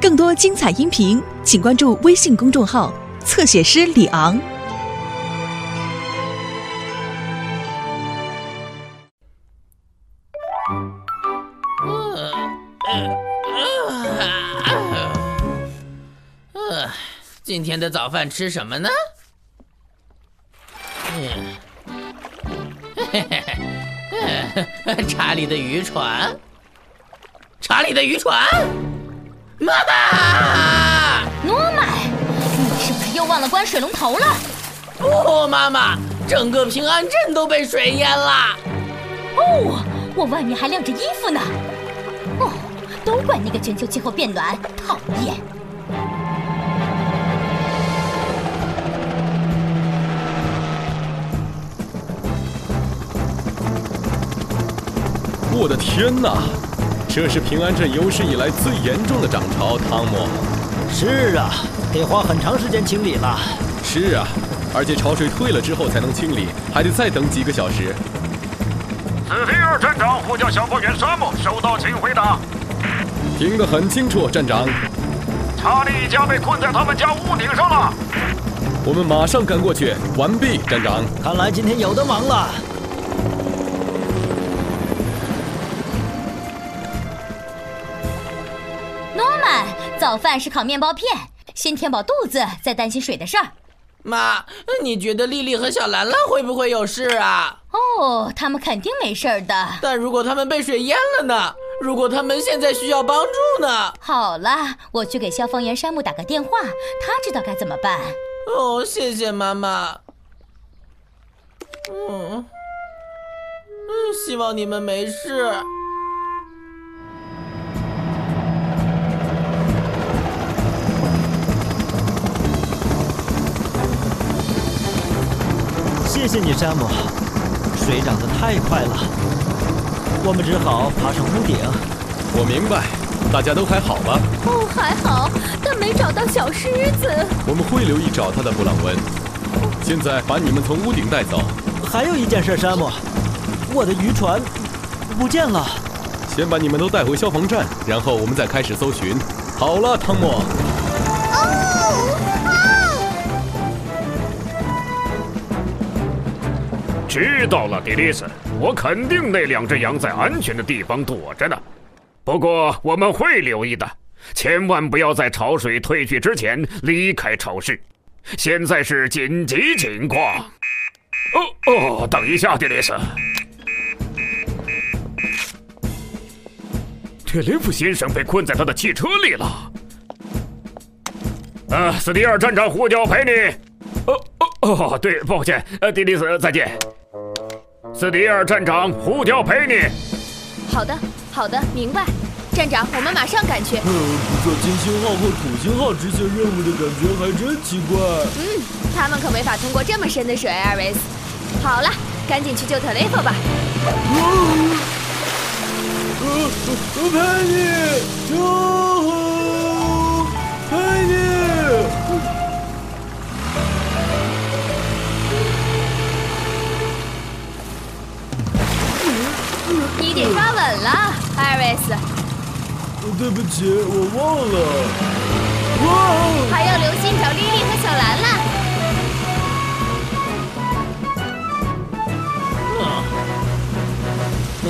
更多精彩音频，请关注微信公众号“侧写师李昂”。呃，今天的早饭吃什么呢？嗯，嘿嘿嘿，查理的渔船，查理的渔船，妈妈，诺曼，你是不是又忘了关水龙头了？不，妈妈，整个平安镇都被水淹了。哦，我外面还晾着衣服呢。哦，都怪那个全球气候变暖，讨厌。我的天哪，这是平安镇有史以来最严重的涨潮，汤姆。是啊，得花很长时间清理了。是啊，而且潮水退了之后才能清理，还得再等几个小时。斯蒂尔站长呼叫消防员沙漠，收到，请回答。听得很清楚，站长。查理一家被困在他们家屋顶上了。我们马上赶过去。完毕，站长。看来今天有的忙了。早饭是烤面包片，先填饱肚子，再担心水的事儿。妈，你觉得丽丽和小兰兰会不会有事啊？哦，他们肯定没事的。但如果他们被水淹了呢？如果他们现在需要帮助呢？好了，我去给消防员山姆打个电话，他知道该怎么办。哦，谢谢妈妈。嗯，嗯，希望你们没事。谢谢你，山姆。水涨得太快了，我们只好爬上屋顶。我明白，大家都还好吧？哦，还好，但没找到小狮子。我们会留意找他的，布朗文。现在把你们从屋顶带走。还有一件事，山姆，我的渔船不见了。先把你们都带回消防站，然后我们再开始搜寻。好了，汤姆。知道了，迪丽斯，我肯定那两只羊在安全的地方躲着呢。不过我们会留意的，千万不要在潮水退去之前离开超市。现在是紧急情况。哦哦，等一下，迪丽斯。特雷弗先生被困在他的汽车里了。呃，斯蒂尔站长呼叫陪你。哦哦哦，对，抱歉，呃，迪丽斯，再见。斯蒂尔站长呼叫陪你。好的，好的，明白。站长，我们马上赶去。呃，不做金星号或土星号执行任务的感觉还真奇怪。嗯，他们可没法通过这么深的水，艾瑞斯。好了，赶紧去救特雷弗吧。呃，呃，陪你，对不起，我忘了。哇！还要留心找莉莉和小兰兰。嗯？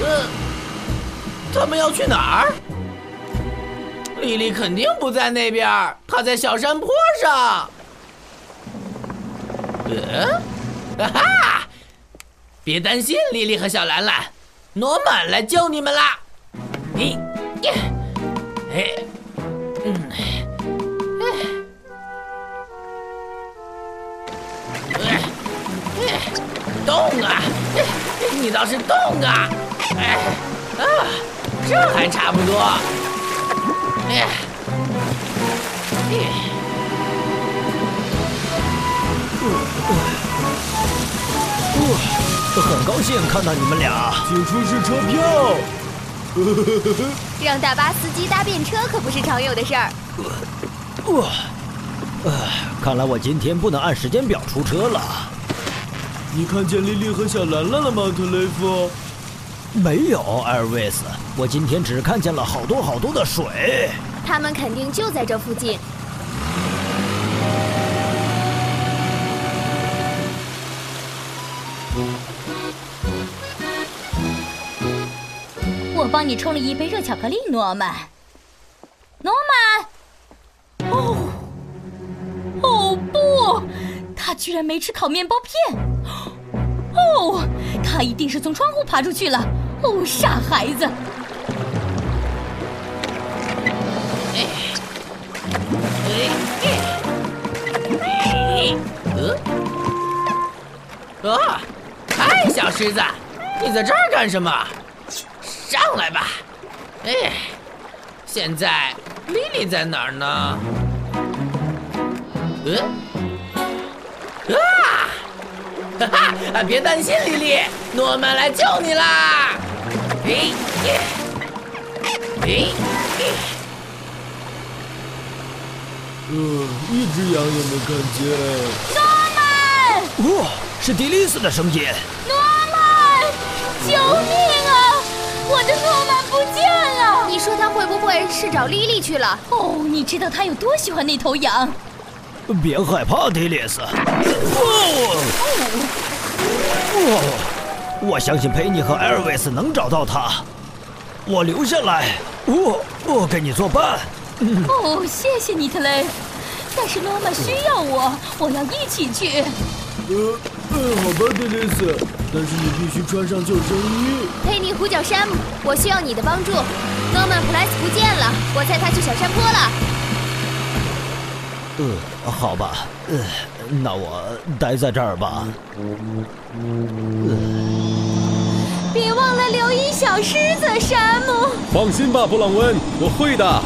呃，他们要去哪儿？莉莉肯定不在那边，她在小山坡上。呃？哈哈！别担心，莉莉和小兰兰，罗曼来救你们啦！你，哎，嗯，哎，哎，动啊！你倒是动啊！哎，啊，这还差不多。哎，哎。很高兴看到你们俩，请出示车票。让大巴司机搭便车可不是常有的事儿。哇，唉，看来我今天不能按时间表出车了。你看见莉莉和小兰兰了吗，特雷弗？没有，艾尔维斯，我今天只看见了好多好多的水。他们肯定就在这附近。我帮你冲了一杯热巧克力，诺曼。诺曼！哦，哦不，他居然没吃烤面包片。哦，他一定是从窗户爬出去了。哦，傻孩子！哎，哎，呃，啊！嗨，小狮子，你在这儿干什么？上来吧。哎，现在莉莉在哪儿呢？嗯，啊！哈哈，别担心，莉莉，诺曼来救你啦！哎，哎，呃，一只羊也没看见。诺曼！哇，是迪丽斯的声音。救命啊！我的诺曼不见了。你说他会不会是找莉莉去了？哦，你知道他有多喜欢那头羊？别害怕，迪丽斯。哦，哦，我相信佩妮和艾尔维斯能找到他。我留下来，我我给你作伴。哦，谢谢你特雷。但是诺曼需要我，我要一起去。呃，呃，好吧，迪丽斯，但是你必须穿上救生衣。佩妮、虎角山姆，我需要你的帮助。诺曼普莱斯不见了，我猜他去小山坡了。呃，好吧，呃，那我待在这儿吧。别忘了留意小狮子，山姆。放心吧，布朗温，我会的。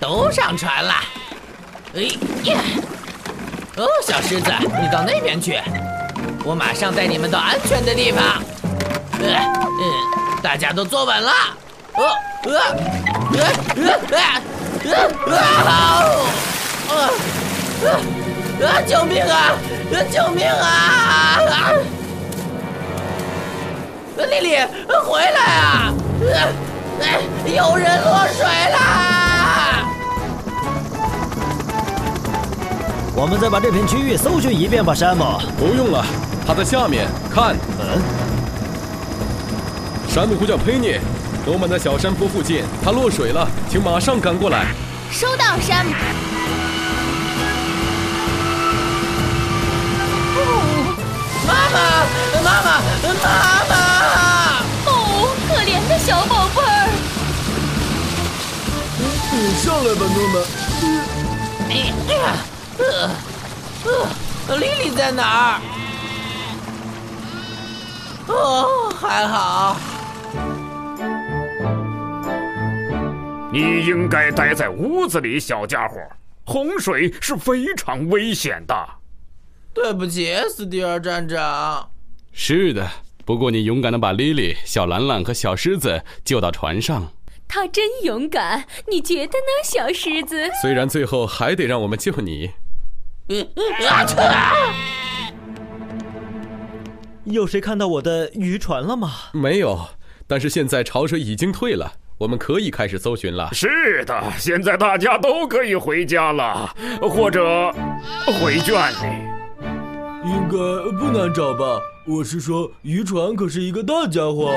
都上船了。哎呀！哦，小狮子，你到那边去，我马上带你们到安全的地方。呃，嗯，大家都坐稳了。呃，呃，呃，呃，呃，啊！呃，呃，呃，救命啊！呃，救命啊！啊！丽丽，回来啊！呃，哎，有人落水啦！我们再把这片区域搜寻一遍吧，山姆。不用了，他在下面。看，嗯，山姆呼叫佩妮，诺曼在小山坡附近，他落水了，请马上赶过来。收到，山姆。妈妈，妈妈，妈妈！哦，可怜的小宝贝儿。你上来吧，诺曼。哎哎呀，呃，呃，丽丽在哪儿？哦，还好。你应该待在屋子里，小家伙。洪水是非常危险的。对不起，斯蒂尔站长。是的，不过你勇敢的把莉莉、小兰兰和小狮子救到船上。他真勇敢，你觉得呢，小狮子？虽然最后还得让我们救你。啊！去！有谁看到我的渔船了吗？没有，但是现在潮水已经退了，我们可以开始搜寻了。是的，现在大家都可以回家了，或者回圈里。应该不难找吧？我是说，渔船可是一个大家伙。